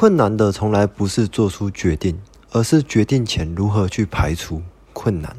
困难的从来不是做出决定，而是决定前如何去排除困难。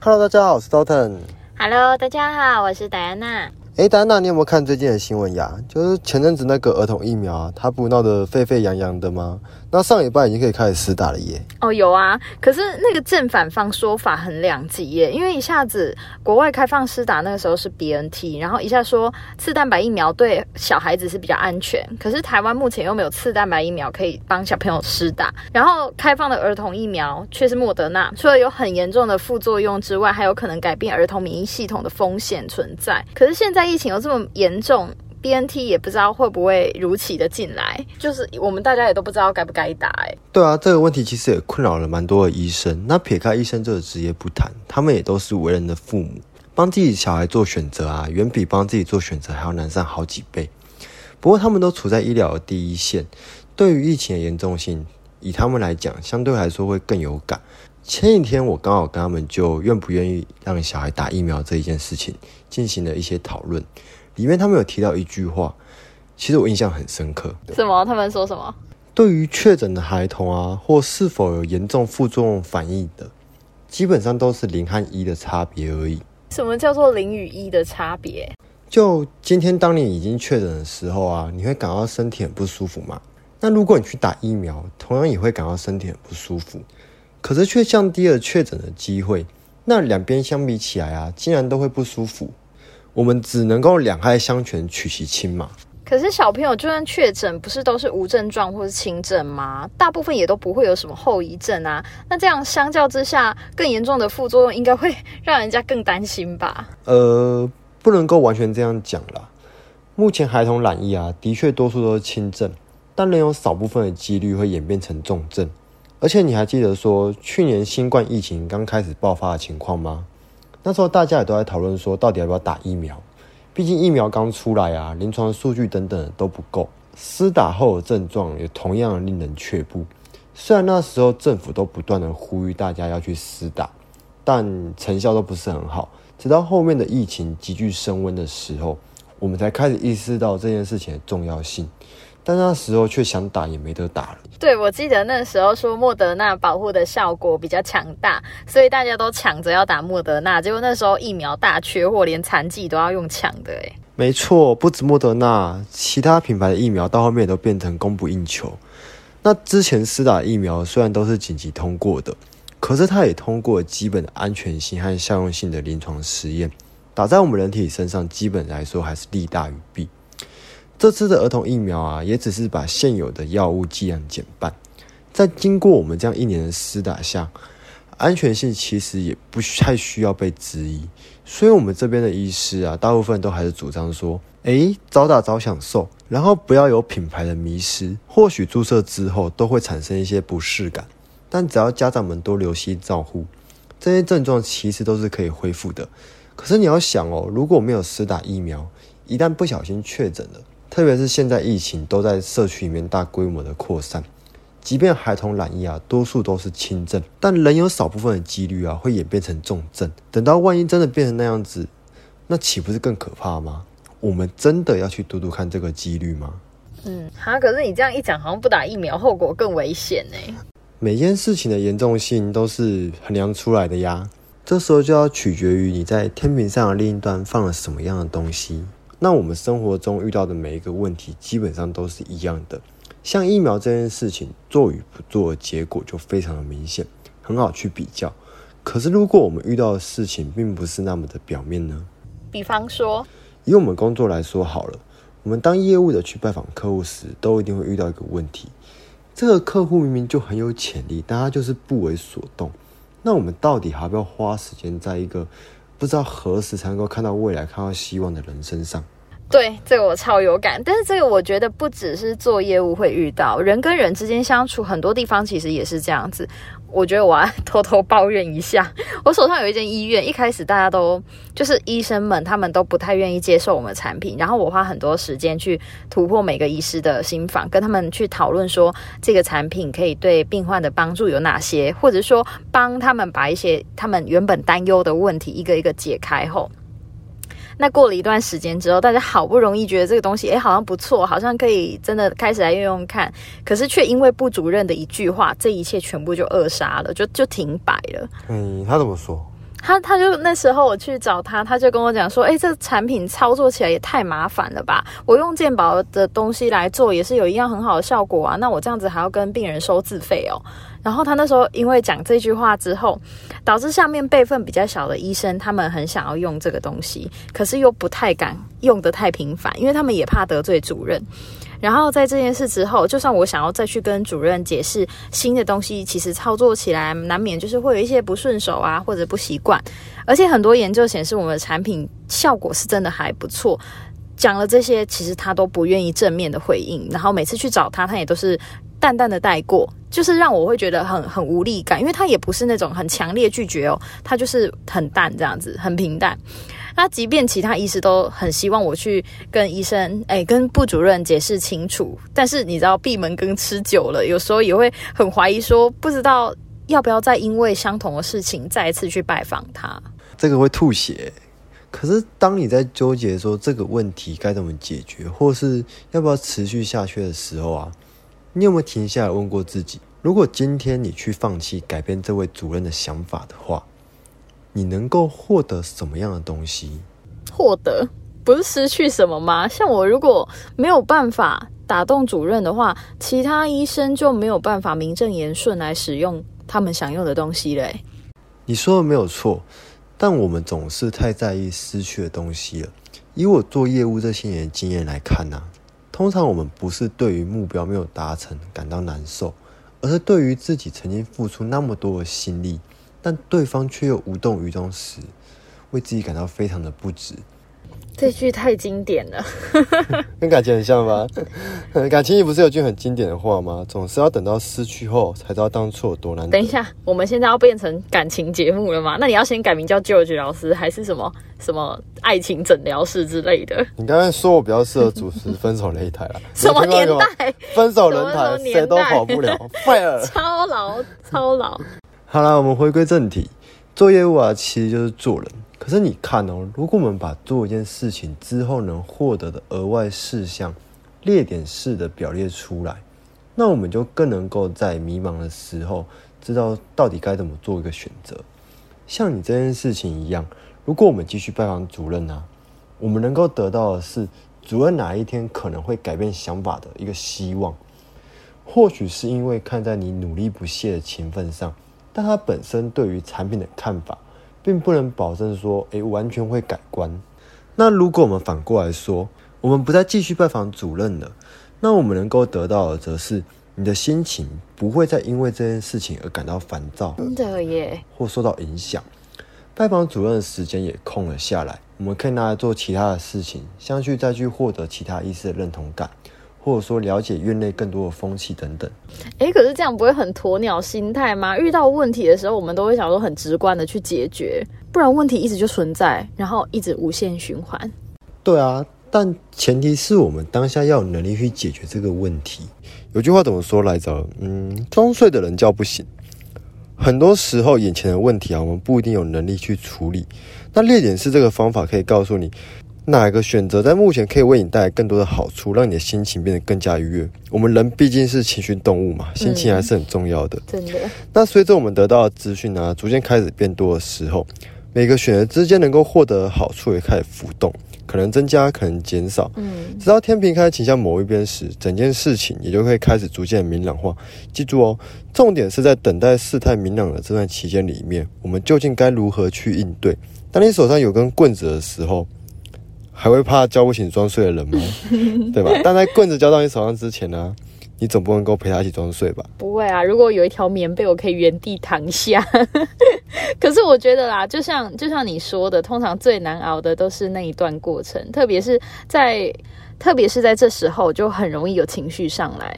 Hello，大家好，我是 Dalton。Hello，大家好，我是戴安娜。哎，丹娜，你有没有看最近的新闻呀？就是前阵子那个儿童疫苗啊，它不闹得沸沸扬扬的吗？那上礼拜已经可以开始施打了耶。哦，有啊，可是那个正反方说法很两极耶，因为一下子国外开放施打那个时候是 BNT，然后一下说次蛋白疫苗对小孩子是比较安全，可是台湾目前又没有次蛋白疫苗可以帮小朋友施打，然后开放的儿童疫苗却是莫德纳，除了有很严重的副作用之外，还有可能改变儿童免疫系统的风险存在。可是现在。疫情又这么严重，BNT 也不知道会不会如期的进来，就是我们大家也都不知道该不该打。哎，对啊，这个问题其实也困扰了蛮多的医生。那撇开医生这个职业不谈，他们也都是为人的父母，帮自己小孩做选择啊，远比帮自己做选择还要难上好几倍。不过他们都处在医疗的第一线，对于疫情的严重性，以他们来讲，相对来说会更有感。前几天我刚好跟他们就愿不愿意让小孩打疫苗这一件事情进行了一些讨论，里面他们有提到一句话，其实我印象很深刻。什么？他们说什么？对于确诊的孩童啊，或是否有严重副作用反应的，基本上都是零和一的差别而已。什么叫做零与一的差别？就今天当你已经确诊的时候啊，你会感到身体很不舒服吗？那如果你去打疫苗，同样也会感到身体很不舒服。可是却降低了确诊的机会，那两边相比起来啊，竟然都会不舒服。我们只能够两害相权取其轻嘛。可是小朋友就算确诊，不是都是无症状或是轻症吗？大部分也都不会有什么后遗症啊。那这样相较之下，更严重的副作用应该会让人家更担心吧？呃，不能够完全这样讲啦。目前孩童染疫啊，的确多数都是轻症，但仍有少部分的几率会演变成重症。而且你还记得说去年新冠疫情刚开始爆发的情况吗？那时候大家也都在讨论说到底要不要打疫苗，毕竟疫苗刚出来啊，临床数据等等都不够，施打后的症状也同样令人却步。虽然那时候政府都不断的呼吁大家要去施打，但成效都不是很好。直到后面的疫情急剧升温的时候，我们才开始意识到这件事情的重要性。但那时候却想打也没得打了。对，我记得那时候说莫德纳保护的效果比较强大，所以大家都抢着要打莫德纳。结果那时候疫苗大缺货，连残疾都要用抢的。哎，没错，不止莫德纳，其他品牌的疫苗到后面都变成供不应求。那之前施打疫苗虽然都是紧急通过的，可是它也通过基本的安全性和效用性的临床实验，打在我们人体身上，基本来说还是利大于弊。这次的儿童疫苗啊，也只是把现有的药物剂量减半，在经过我们这样一年的施打下，安全性其实也不太需要被质疑。所以，我们这边的医师啊，大部分都还是主张说：，诶，早打早享受，然后不要有品牌的迷失。或许注射之后都会产生一些不适感，但只要家长们多留心照护，这些症状其实都是可以恢复的。可是你要想哦，如果没有施打疫苗，一旦不小心确诊了，特别是现在疫情都在社区里面大规模的扩散，即便孩童染疫啊，多数都是轻症，但仍有少部分的几率啊会演变成重症。等到万一真的变成那样子，那岂不是更可怕吗？我们真的要去读读看这个几率吗？嗯，哈，可是你这样一讲，好像不打疫苗后果更危险呢。每件事情的严重性都是衡量出来的呀，这时候就要取决于你在天平上的另一端放了什么样的东西。那我们生活中遇到的每一个问题，基本上都是一样的。像疫苗这件事情，做与不做，结果就非常的明显，很好去比较。可是，如果我们遇到的事情并不是那么的表面呢？比方说，以我们工作来说好了，我们当业务的去拜访客户时，都一定会遇到一个问题：这个客户明明就很有潜力，但他就是不为所动。那我们到底还要不要花时间在一个不知道何时才能够看到未来、看到希望的人身上？对这个我超有感，但是这个我觉得不只是做业务会遇到，人跟人之间相处，很多地方其实也是这样子。我觉得我要 偷偷抱怨一下，我手上有一间医院，一开始大家都就是医生们，他们都不太愿意接受我们的产品，然后我花很多时间去突破每个医师的心房，跟他们去讨论说这个产品可以对病患的帮助有哪些，或者说帮他们把一些他们原本担忧的问题一个一个解开后。那过了一段时间之后，大家好不容易觉得这个东西，诶，好像不错，好像可以真的开始来用用看。可是却因为部主任的一句话，这一切全部就扼杀了，就就停摆了。嗯，他怎么说？他他就那时候我去找他，他就跟我讲说：“哎，这产品操作起来也太麻烦了吧！我用健保的东西来做，也是有一样很好的效果啊。那我这样子还要跟病人收自费哦。”然后他那时候因为讲这句话之后，导致下面辈分比较小的医生，他们很想要用这个东西，可是又不太敢用的太频繁，因为他们也怕得罪主任。然后在这件事之后，就算我想要再去跟主任解释新的东西，其实操作起来难免就是会有一些不顺手啊，或者不习惯。而且很多研究显示，我们的产品效果是真的还不错。讲了这些，其实他都不愿意正面的回应。然后每次去找他，他也都是淡淡的带过，就是让我会觉得很很无力感，因为他也不是那种很强烈拒绝哦，他就是很淡这样子，很平淡。那即便其他医师都很希望我去跟医生，哎，跟部主任解释清楚，但是你知道闭门羹吃久了，有时候也会很怀疑，说不知道要不要再因为相同的事情再一次去拜访他。这个会吐血。可是当你在纠结说这个问题该怎么解决，或是要不要持续下去的时候啊，你有没有停下来问过自己，如果今天你去放弃改变这位主任的想法的话？你能够获得什么样的东西？获得不是失去什么吗？像我如果没有办法打动主任的话，其他医生就没有办法名正言顺来使用他们想用的东西嘞。你说的没有错，但我们总是太在意失去的东西了。以我做业务这些年的经验来看呢，通常我们不是对于目标没有达成感到难受，而是对于自己曾经付出那么多的心力。但对方却又无动于衷时，为自己感到非常的不值。这句太经典了，跟感情很像吧？感情里不是有句很经典的话吗？总是要等到失去后，才知道当初有多难。等一下，我们现在要变成感情节目了吗？那你要先改名叫 George 老师，还是什么什么爱情诊疗室之类的？你刚才说我比较适合主持分手擂台了，什么年代？分手擂台谁都跑不了，fire，超老，超老。好了，我们回归正题。做业务啊，其实就是做人。可是你看哦，如果我们把做一件事情之后能获得的额外事项列点式的表列出来，那我们就更能够在迷茫的时候知道到底该怎么做一个选择。像你这件事情一样，如果我们继续拜访主任啊，我们能够得到的是主任哪一天可能会改变想法的一个希望。或许是因为看在你努力不懈的勤奋上。但他本身对于产品的看法，并不能保证说，诶，完全会改观。那如果我们反过来说，我们不再继续拜访主任了，那我们能够得到的，则是你的心情不会再因为这件事情而感到烦躁，真的耶，或受到影响。拜访主任的时间也空了下来，我们可以拿来做其他的事情，相去再去获得其他医师的认同感。或者说了解院内更多的风气等等，哎，可是这样不会很鸵鸟心态吗？遇到问题的时候，我们都会想说很直观的去解决，不然问题一直就存在，然后一直无限循环。对啊，但前提是我们当下要有能力去解决这个问题。有句话怎么说来着？嗯，装睡的人叫不醒。很多时候眼前的问题啊，我们不一定有能力去处理。那列点是这个方法可以告诉你。哪个选择在目前可以为你带来更多的好处，让你的心情变得更加愉悦？我们人毕竟是情绪动物嘛，心情还是很重要的。真的。那随着我们得到的资讯呢，逐渐开始变多的时候，每个选择之间能够获得的好处也开始浮动，可能增加，可能减少。嗯。直到天平开始倾向某一边时，整件事情也就会开始逐渐明朗化。记住哦，重点是在等待事态明朗的这段期间里面，我们究竟该如何去应对？当你手上有根棍子的时候。还会怕叫不醒装睡的人吗？对吧？但在棍子交到你手上之前呢，你总不能够陪他一起装睡吧？不会啊，如果有一条棉被，我可以原地躺下。可是我觉得啦，就像就像你说的，通常最难熬的都是那一段过程，特别是在特别是在这时候，就很容易有情绪上来。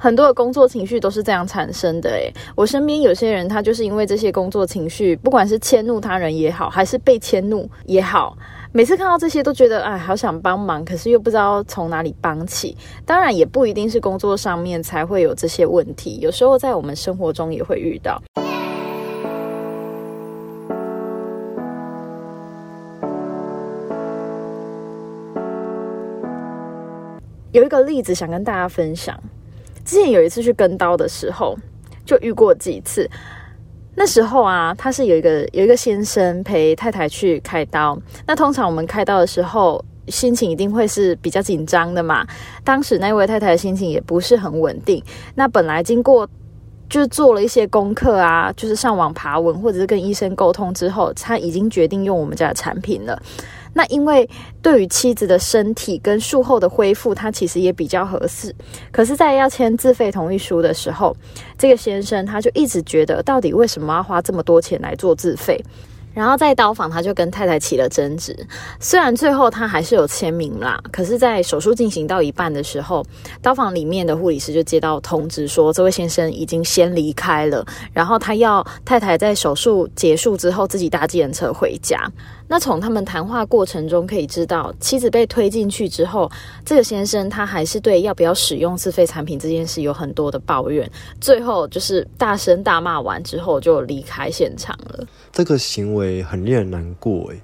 很多的工作情绪都是这样产生的。诶，我身边有些人，他就是因为这些工作情绪，不管是迁怒他人也好，还是被迁怒也好。每次看到这些都觉得，哎，好想帮忙，可是又不知道从哪里帮起。当然，也不一定是工作上面才会有这些问题，有时候在我们生活中也会遇到。有一个例子想跟大家分享，之前有一次去跟刀的时候，就遇过几次。那时候啊，他是有一个有一个先生陪太太去开刀。那通常我们开刀的时候，心情一定会是比较紧张的嘛。当时那位太太的心情也不是很稳定。那本来经过就是做了一些功课啊，就是上网爬文或者是跟医生沟通之后，他已经决定用我们家的产品了。那因为对于妻子的身体跟术后的恢复，他其实也比较合适。可是，在要签自费同意书的时候，这个先生他就一直觉得，到底为什么要花这么多钱来做自费？然后在刀房，他就跟太太起了争执。虽然最后他还是有签名啦，可是，在手术进行到一半的时候，刀房里面的护理师就接到通知说，这位先生已经先离开了，然后他要太太在手术结束之后自己搭计程车回家。那从他们谈话过程中可以知道，妻子被推进去之后，这个先生他还是对要不要使用自费产品这件事有很多的抱怨，最后就是大声大骂完之后就离开现场了。这个行为很令人难过诶。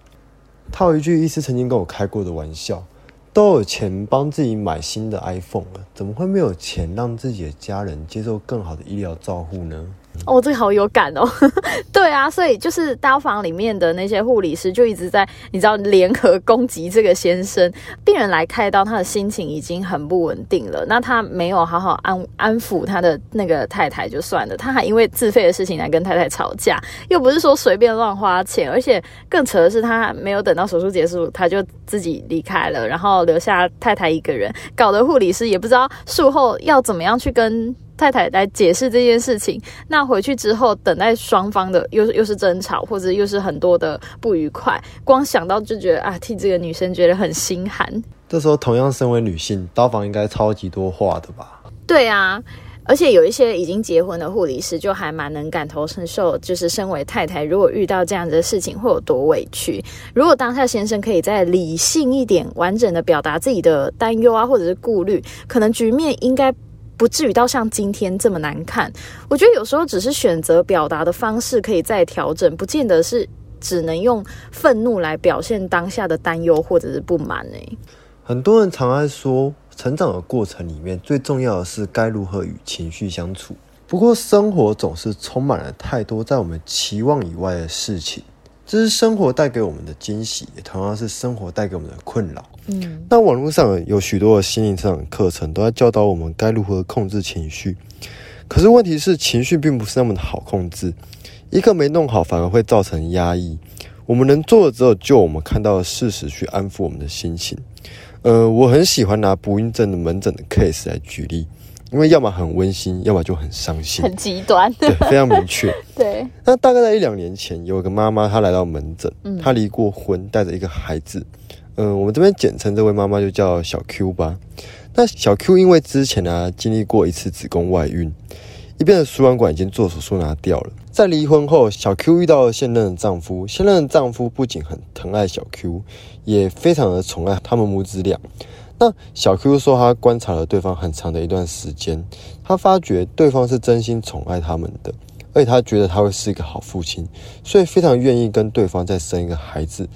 套一句医师曾经跟我开过的玩笑：都有钱帮自己买新的 iPhone 了，怎么会没有钱让自己的家人接受更好的医疗照护呢？哦，这个好有感哦，对啊，所以就是刀房里面的那些护理师就一直在，你知道联合攻击这个先生。病人来开刀，他的心情已经很不稳定了，那他没有好好安安抚他的那个太太就算了，他还因为自费的事情来跟太太吵架，又不是说随便乱花钱，而且更扯的是，他没有等到手术结束，他就自己离开了，然后留下太太一个人，搞得护理师也不知道术后要怎么样去跟。太太来解释这件事情，那回去之后，等待双方的又又是争吵，或者又是很多的不愉快，光想到就觉得啊，替这个女生觉得很心寒。这时候，同样身为女性，刀房应该超级多话的吧？对啊，而且有一些已经结婚的护理师，就还蛮能感同身受，就是身为太太，如果遇到这样子的事情，会有多委屈。如果当下先生可以再理性一点，完整的表达自己的担忧啊，或者是顾虑，可能局面应该。不至于到像今天这么难看。我觉得有时候只是选择表达的方式可以再调整，不见得是只能用愤怒来表现当下的担忧或者是不满诶。很多人常爱说，成长的过程里面最重要的是该如何与情绪相处。不过生活总是充满了太多在我们期望以外的事情。这是生活带给我们的惊喜，也同样是生活带给我们的困扰。嗯，那网络上有许多的心灵成长课程，都在教导我们该如何控制情绪。可是问题是，情绪并不是那么的好控制，一个没弄好，反而会造成压抑。我们能做的只有就我们看到的事实去安抚我们的心情。呃，我很喜欢拿不孕症的门诊的 case 来举例。因为要么很温馨，要么就很伤心，很极端，对，非常明确。对，那大概在一两年前，有一个妈妈她来到门诊，她离过婚，带着一个孩子。嗯，我们这边简称这位妈妈就叫小 Q 吧。那小 Q 因为之前呢经历过一次子宫外孕，一边的输卵管已经做手术拿掉了。在离婚后，小 Q 遇到了现任的丈夫，现任的丈夫不仅很疼爱小 Q，也非常的宠爱他们母子俩。那小 Q 说，他观察了对方很长的一段时间，他发觉对方是真心宠爱他们的，而且他觉得他会是一个好父亲，所以非常愿意跟对方再生一个孩子。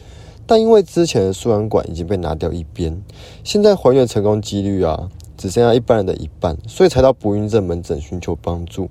但因为之前的输卵管已经被拿掉一边，现在还原成功几率啊，只剩下一般人的一半，所以才到不孕症门诊寻求帮助。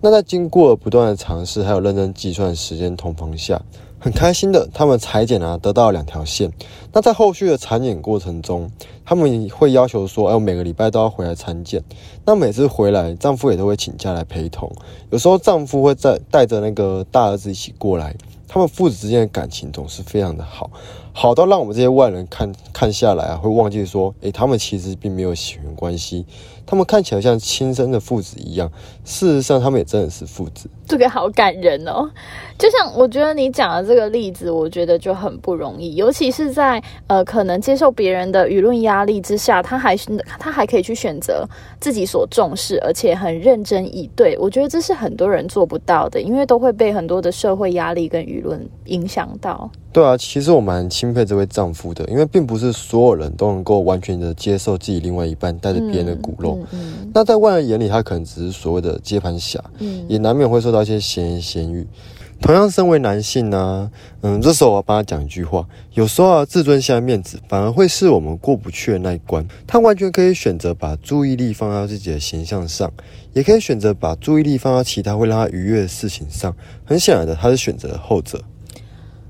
那在经过不断的尝试，还有认真计算时间同房下。很开心的，他们裁剪啊，得到两条线。那在后续的产检过程中，他们会要求说，哎，我每个礼拜都要回来产检。那每次回来，丈夫也都会请假来陪同。有时候丈夫会在带着那个大儿子一起过来。他们父子之间的感情总是非常的好，好到让我们这些外人看看下来啊，会忘记说，诶，他们其实并没有血缘关系，他们看起来像亲生的父子一样，事实上他们也真的是父子。这个好感人哦，就像我觉得你讲的这个例子，我觉得就很不容易，尤其是在呃可能接受别人的舆论压力之下，他还是他还可以去选择自己所重视，而且很认真以对。我觉得这是很多人做不到的，因为都会被很多的社会压力跟舆论影响到。对啊，其实我蛮钦佩这位丈夫的，因为并不是所有人都能够完全的接受自己另外一半带着别人的骨肉。那在外人眼里，他可能只是所谓的接盘侠，也难免会受到一些闲言闲语。同样，身为男性呢，嗯，这时候我要帮他讲一句话：有时候啊，自尊下、面子反而会是我们过不去的那一关。他完全可以选择把注意力放到自己的形象上，也可以选择把注意力放到其他会让他愉悦的事情上。很显然的，他是选择后者。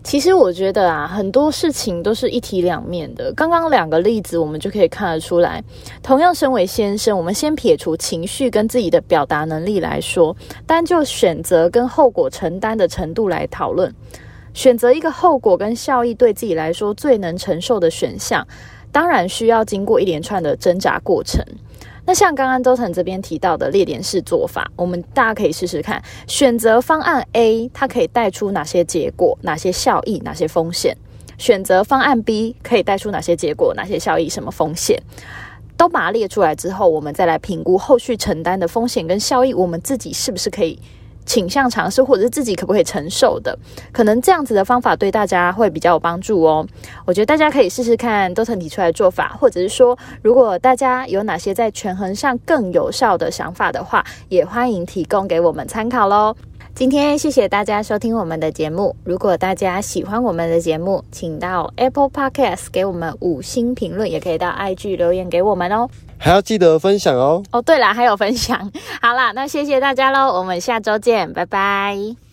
其实我觉得啊，很多事情都是一体两面的。刚刚两个例子，我们就可以看得出来。同样，身为先生，我们先撇除情绪跟自己的表达能力来说，单就选择跟后果承担的程度来讨论，选择一个后果跟效益对自己来说最能承受的选项，当然需要经过一连串的挣扎过程。那像刚刚周腾这边提到的列点式做法，我们大家可以试试看，选择方案 A，它可以带出哪些结果、哪些效益、哪些风险；选择方案 B，可以带出哪些结果、哪些效益、什么风险，都把它列出来之后，我们再来评估后续承担的风险跟效益，我们自己是不是可以。倾向尝试，或者是自己可不可以承受的，可能这样子的方法对大家会比较有帮助哦。我觉得大家可以试试看都曾提出来的做法，或者是说，如果大家有哪些在权衡上更有效的想法的话，也欢迎提供给我们参考喽。今天谢谢大家收听我们的节目。如果大家喜欢我们的节目，请到 Apple Podcast 给我们五星评论，也可以到 IG 留言给我们哦。还要记得分享哦。哦，对了，还有分享。好啦，那谢谢大家喽，我们下周见，拜拜。